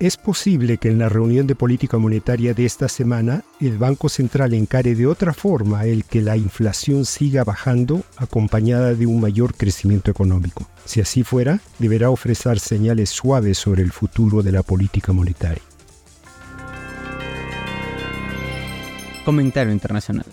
Es posible que en la reunión de política monetaria de esta semana el Banco Central encare de otra forma el que la inflación siga bajando acompañada de un mayor crecimiento económico. Si así fuera, deberá ofrecer señales suaves sobre el futuro de la política monetaria. Comentario internacional.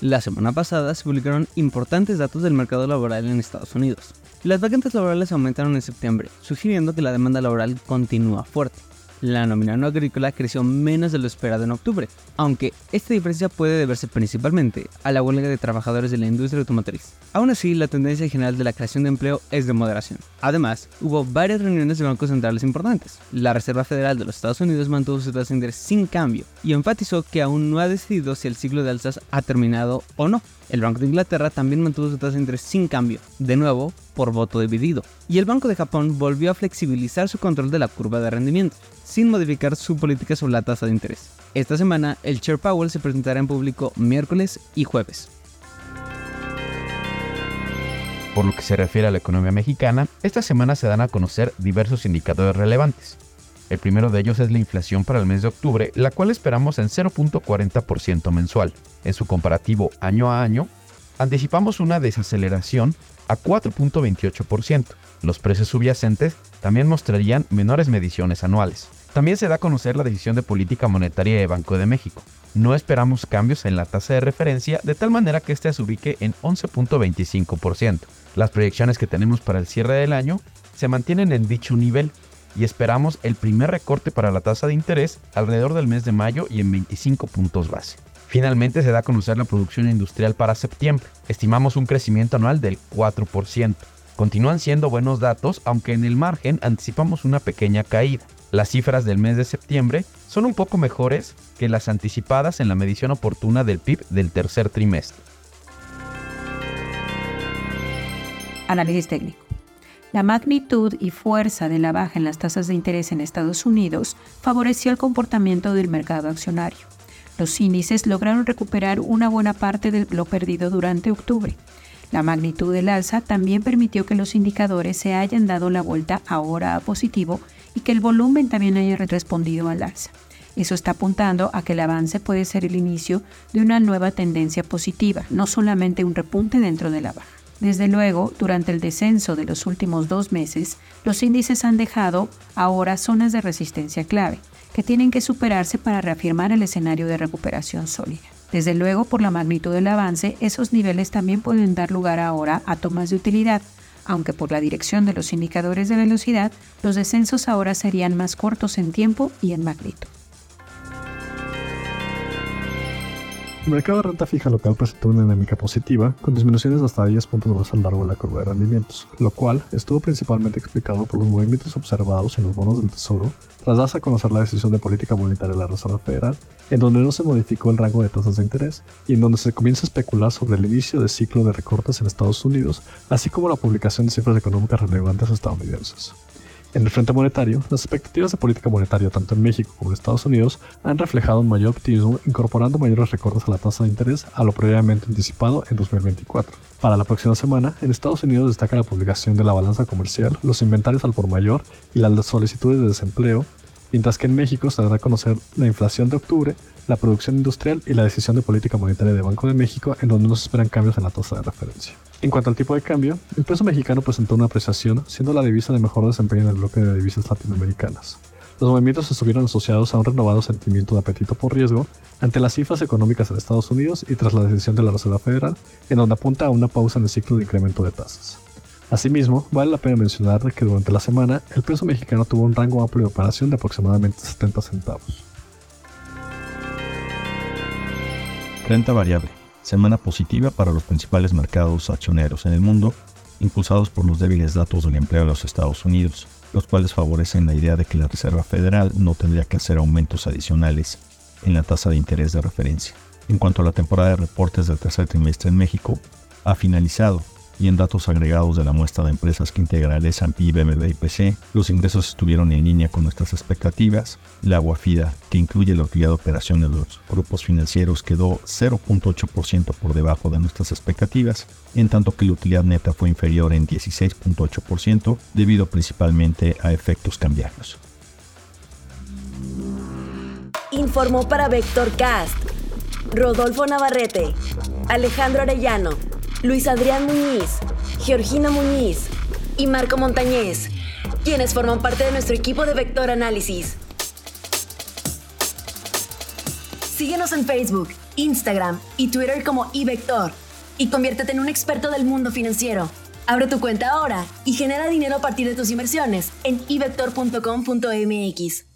La semana pasada se publicaron importantes datos del mercado laboral en Estados Unidos. Las vacantes laborales aumentaron en septiembre, sugiriendo que la demanda laboral continúa fuerte la nómina no agrícola creció menos de lo esperado en octubre, aunque esta diferencia puede deberse principalmente a la huelga de trabajadores de la industria automotriz. Aún así, la tendencia general de la creación de empleo es de moderación. Además, hubo varias reuniones de bancos centrales importantes. La Reserva Federal de los Estados Unidos mantuvo su tasa de interés sin cambio y enfatizó que aún no ha decidido si el ciclo de alzas ha terminado o no. El Banco de Inglaterra también mantuvo su tasa de interés sin cambio, de nuevo por voto dividido. Y el Banco de Japón volvió a flexibilizar su control de la curva de rendimiento, sin modificar su política sobre la tasa de interés. Esta semana, el Chair Powell se presentará en público miércoles y jueves. Por lo que se refiere a la economía mexicana, esta semana se dan a conocer diversos indicadores relevantes. El primero de ellos es la inflación para el mes de octubre, la cual esperamos en 0.40% mensual. En su comparativo año a año, anticipamos una desaceleración a 4.28%. Los precios subyacentes también mostrarían menores mediciones anuales. También se da a conocer la decisión de política monetaria de Banco de México. No esperamos cambios en la tasa de referencia de tal manera que éste se ubique en 11.25%. Las proyecciones que tenemos para el cierre del año se mantienen en dicho nivel y esperamos el primer recorte para la tasa de interés alrededor del mes de mayo y en 25 puntos base. Finalmente se da a conocer la producción industrial para septiembre. Estimamos un crecimiento anual del 4%. Continúan siendo buenos datos, aunque en el margen anticipamos una pequeña caída. Las cifras del mes de septiembre son un poco mejores que las anticipadas en la medición oportuna del PIB del tercer trimestre. Análisis técnico. La magnitud y fuerza de la baja en las tasas de interés en Estados Unidos favoreció el comportamiento del mercado accionario. Los índices lograron recuperar una buena parte de lo perdido durante octubre. La magnitud del alza también permitió que los indicadores se hayan dado la vuelta ahora a positivo y que el volumen también haya respondido al alza. Eso está apuntando a que el avance puede ser el inicio de una nueva tendencia positiva, no solamente un repunte dentro de la baja. Desde luego, durante el descenso de los últimos dos meses, los índices han dejado ahora zonas de resistencia clave, que tienen que superarse para reafirmar el escenario de recuperación sólida. Desde luego, por la magnitud del avance, esos niveles también pueden dar lugar ahora a tomas de utilidad, aunque por la dirección de los indicadores de velocidad, los descensos ahora serían más cortos en tiempo y en magnitud. El mercado de renta fija local presentó una dinámica positiva, con disminuciones hasta 10 puntos más a lo largo de la curva de rendimientos, lo cual estuvo principalmente explicado por los movimientos observados en los bonos del Tesoro tras darse a conocer la decisión de política monetaria de la Reserva Federal, en donde no se modificó el rango de tasas de interés y en donde se comienza a especular sobre el inicio de ciclo de recortes en Estados Unidos, así como la publicación de cifras económicas relevantes estadounidenses. En el frente monetario, las expectativas de política monetaria tanto en México como en Estados Unidos han reflejado un mayor optimismo incorporando mayores recortes a la tasa de interés a lo previamente anticipado en 2024. Para la próxima semana, en Estados Unidos destaca la publicación de la balanza comercial, los inventarios al por mayor y las solicitudes de desempleo, mientras que en México se dará a conocer la inflación de octubre, la producción industrial y la decisión de política monetaria de Banco de México, en donde no se esperan cambios en la tasa de referencia. En cuanto al tipo de cambio, el peso mexicano presentó una apreciación, siendo la divisa de mejor desempeño en el bloque de divisas latinoamericanas. Los movimientos estuvieron asociados a un renovado sentimiento de apetito por riesgo ante las cifras económicas en Estados Unidos y tras la decisión de la Reserva Federal, en donde apunta a una pausa en el ciclo de incremento de tasas. Asimismo, vale la pena mencionar que durante la semana el peso mexicano tuvo un rango amplio de operación de aproximadamente 70 centavos. Renta variable semana positiva para los principales mercados accioneros en el mundo, impulsados por los débiles datos del empleo de los Estados Unidos, los cuales favorecen la idea de que la Reserva Federal no tendría que hacer aumentos adicionales en la tasa de interés de referencia. En cuanto a la temporada de reportes del tercer trimestre en México, ha finalizado y en datos agregados de la muestra de empresas que integra el S&P, y PC, los ingresos estuvieron en línea con nuestras expectativas. La Guafida, que incluye la utilidad de operación de los grupos financieros, quedó 0.8% por debajo de nuestras expectativas, en tanto que la utilidad neta fue inferior en 16.8% debido principalmente a efectos cambiarios. Informó para Vector Cast Rodolfo Navarrete, Alejandro Arellano, Luis Adrián Muñiz, Georgina Muñiz y Marco Montañez, quienes forman parte de nuestro equipo de Vector Análisis. Síguenos en Facebook, Instagram y Twitter como iVector y conviértete en un experto del mundo financiero. Abre tu cuenta ahora y genera dinero a partir de tus inversiones en ivector.com.mx.